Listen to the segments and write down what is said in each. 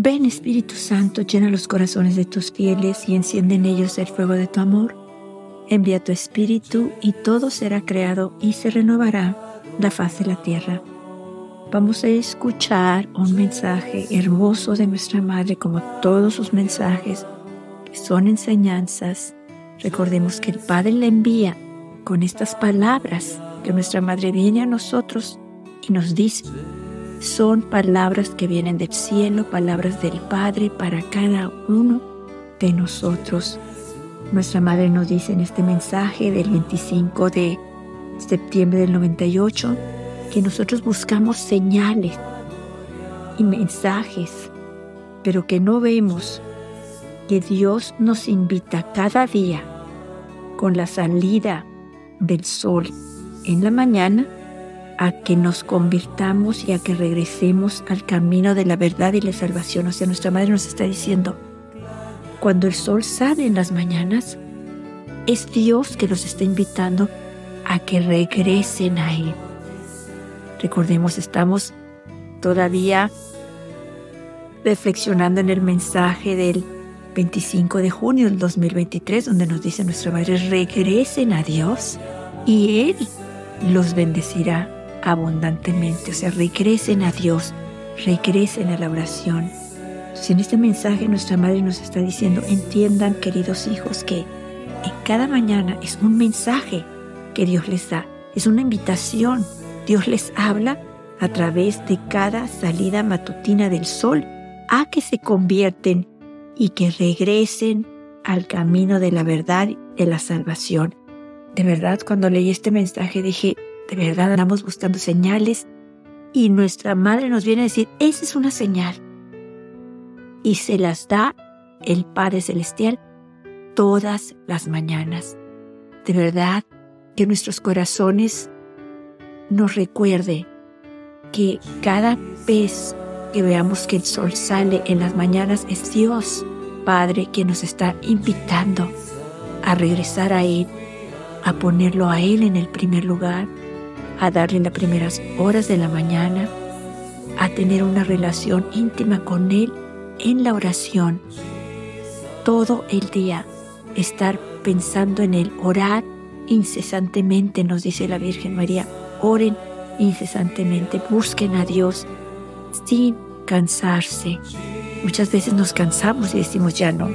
Ven Espíritu Santo, llena los corazones de tus fieles y enciende en ellos el fuego de tu amor. Envía tu Espíritu y todo será creado y se renovará la faz de la tierra. Vamos a escuchar un mensaje hermoso de nuestra Madre como todos sus mensajes que son enseñanzas. Recordemos que el Padre le envía con estas palabras que nuestra Madre viene a nosotros y nos dice son palabras que vienen del cielo, palabras del Padre para cada uno de nosotros. Nuestra Madre nos dice en este mensaje del 25 de septiembre del 98 que nosotros buscamos señales y mensajes, pero que no vemos que Dios nos invita cada día con la salida del sol en la mañana a que nos convirtamos y a que regresemos al camino de la verdad y la salvación. O sea, nuestra madre nos está diciendo, cuando el sol sale en las mañanas, es Dios que nos está invitando a que regresen a Él. Recordemos, estamos todavía reflexionando en el mensaje del 25 de junio del 2023, donde nos dice nuestra Madre, regresen a Dios y Él los bendecirá abundantemente, o sea, regresen a Dios, regresen a la oración. Si en este mensaje nuestra Madre nos está diciendo, entiendan queridos hijos que en cada mañana es un mensaje que Dios les da, es una invitación. Dios les habla a través de cada salida matutina del sol a que se convierten y que regresen al camino de la verdad de la salvación. De verdad, cuando leí este mensaje dije, de verdad andamos buscando señales y nuestra madre nos viene a decir, esa es una señal. Y se las da el Padre Celestial todas las mañanas. De verdad que nuestros corazones nos recuerde que cada vez que veamos que el sol sale en las mañanas es Dios, Padre, que nos está invitando a regresar a Él, a ponerlo a Él en el primer lugar a darle las primeras horas de la mañana, a tener una relación íntima con Él en la oración. Todo el día estar pensando en Él, orar incesantemente, nos dice la Virgen María, oren incesantemente, busquen a Dios sin cansarse. Muchas veces nos cansamos y decimos ya no.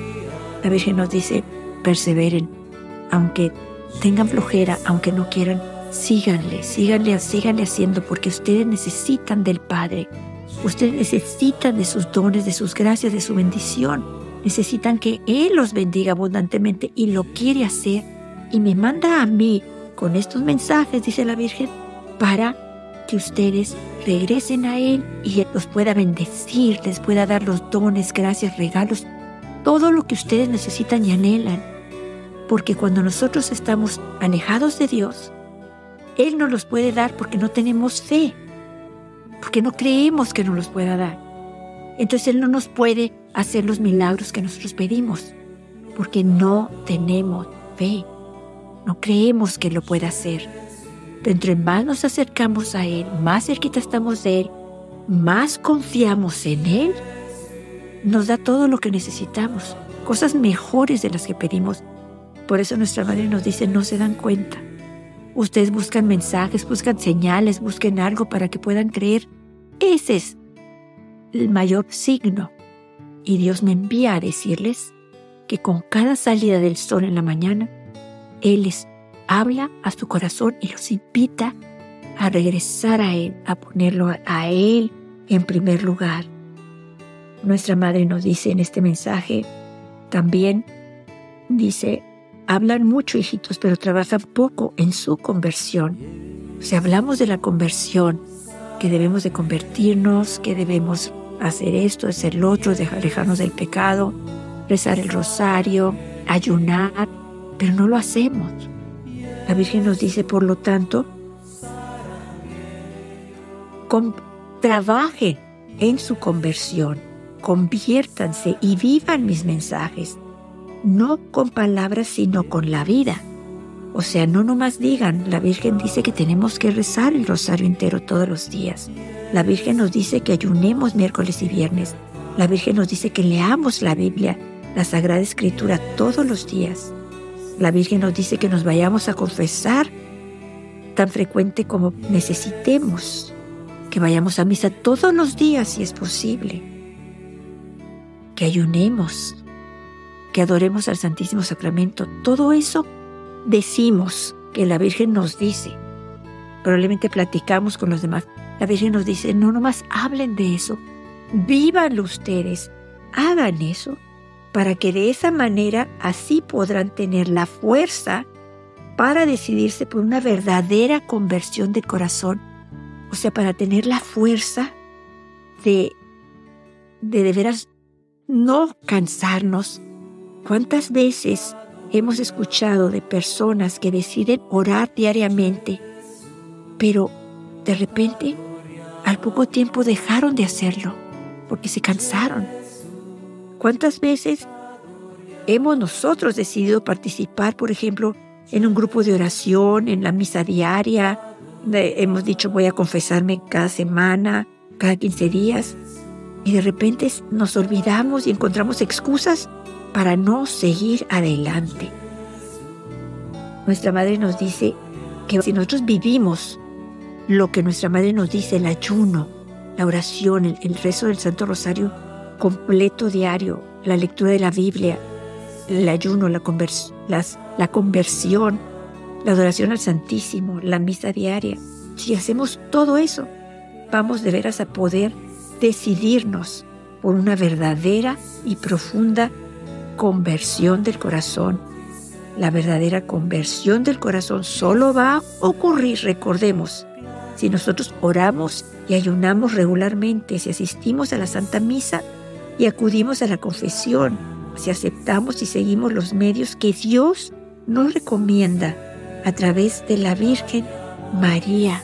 La Virgen nos dice, perseveren, aunque tengan flojera, aunque no quieran, síganle, síganle, síganle haciendo porque ustedes necesitan del Padre. Ustedes necesitan de sus dones, de sus gracias, de su bendición. Necesitan que Él los bendiga abundantemente y lo quiere hacer. Y me manda a mí con estos mensajes, dice la Virgen, para que ustedes regresen a Él y Él los pueda bendecir, les pueda dar los dones, gracias, regalos, todo lo que ustedes necesitan y anhelan. Porque cuando nosotros estamos alejados de Dios, él no los puede dar porque no tenemos fe, porque no creemos que nos los pueda dar. Entonces Él no nos puede hacer los milagros que nosotros pedimos, porque no tenemos fe, no creemos que lo pueda hacer. Pero entre más nos acercamos a Él, más cerquita estamos de Él, más confiamos en Él, nos da todo lo que necesitamos, cosas mejores de las que pedimos. Por eso nuestra madre nos dice, no se dan cuenta Ustedes buscan mensajes, buscan señales, busquen algo para que puedan creer. Ese es el mayor signo. Y Dios me envía a decirles que con cada salida del sol en la mañana, Él les habla a su corazón y los invita a regresar a Él, a ponerlo a Él en primer lugar. Nuestra Madre nos dice en este mensaje, también dice, Hablan mucho, hijitos, pero trabajan poco en su conversión. Si hablamos de la conversión, que debemos de convertirnos, que debemos hacer esto, hacer lo otro, alejarnos del pecado, rezar el rosario, ayunar, pero no lo hacemos. La Virgen nos dice, por lo tanto, trabajen en su conversión, conviértanse y vivan mis mensajes no con palabras, sino con la vida. O sea, no nomás digan, la Virgen dice que tenemos que rezar el rosario entero todos los días. La Virgen nos dice que ayunemos miércoles y viernes. La Virgen nos dice que leamos la Biblia, la Sagrada Escritura todos los días. La Virgen nos dice que nos vayamos a confesar tan frecuente como necesitemos, que vayamos a misa todos los días si es posible, que ayunemos, que adoremos al Santísimo Sacramento. Todo eso decimos que la Virgen nos dice. Probablemente platicamos con los demás. La Virgen nos dice, no nomás hablen de eso, vívanlo ustedes, hagan eso, para que de esa manera así podrán tener la fuerza para decidirse por una verdadera conversión del corazón. O sea, para tener la fuerza de de, de veras no cansarnos. ¿Cuántas veces hemos escuchado de personas que deciden orar diariamente, pero de repente al poco tiempo dejaron de hacerlo porque se cansaron? ¿Cuántas veces hemos nosotros decidido participar, por ejemplo, en un grupo de oración, en la misa diaria? hemos dicho voy a confesarme cada semana, cada 15 días, y de repente nos olvidamos y encontramos excusas para no seguir adelante. Nuestra madre nos dice que si nosotros vivimos lo que nuestra madre nos dice, el ayuno, la oración, el, rezo del Santo Rosario completo diario, la lectura de la Biblia, el ayuno, la, la conversión, la adoración al Santísimo, la misa diaria, si hacemos todo eso, vamos de veras a poder decidirnos por una verdadera y profunda conversión del corazón. La verdadera conversión del corazón solo va a ocurrir, recordemos, si nosotros oramos y ayunamos regularmente, si asistimos a la Santa Misa y acudimos a la confesión, si aceptamos y seguimos los medios que Dios nos recomienda a través de la Virgen María,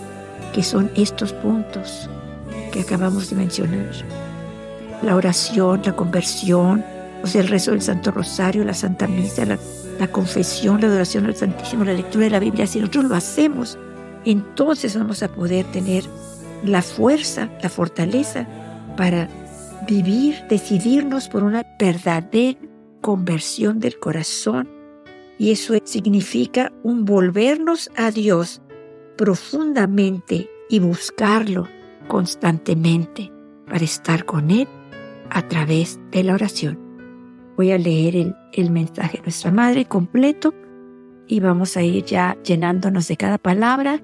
que son estos puntos que acabamos de mencionar. La oración, la conversión, o sea, el rezo del Santo Rosario, la Santa Misa, la, confesión, la adoración al Santísimo, la lectura de la Biblia, si nosotros lo hacemos, entonces vamos a poder tener la fuerza, la fortaleza para vivir, decidirnos por una verdadera conversión del corazón. Y eso significa un volvernos a Dios profundamente y buscarlo constantemente para estar con Él a través de la oración. Voy a leer el, mensaje de nuestra Madre completo y vamos a ir ya llenándonos de cada palabra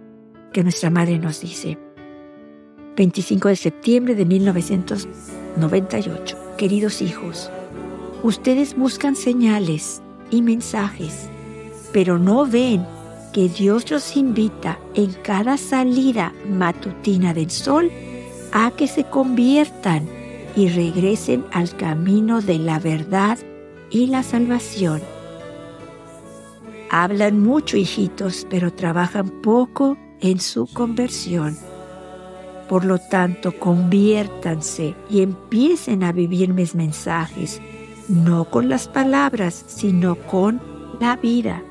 que nuestra Madre nos dice. 25 de septiembre de 1998. Queridos hijos, ustedes buscan señales y mensajes, pero no ven que Dios los invita en cada salida matutina del sol a que se conviertan y regresen al camino de la verdad y la salvación. Hablan mucho, hijitos, pero trabajan poco en su conversión. Por lo tanto, conviértanse y empiecen a vivir mis mensajes, no con las palabras, sino con la vida.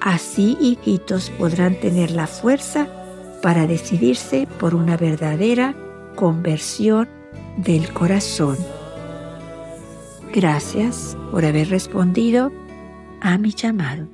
Así, hijitos, podrán tener la fuerza para decidirse por una verdadera conversión del corazón. Gracias por haber respondido a mi llamado.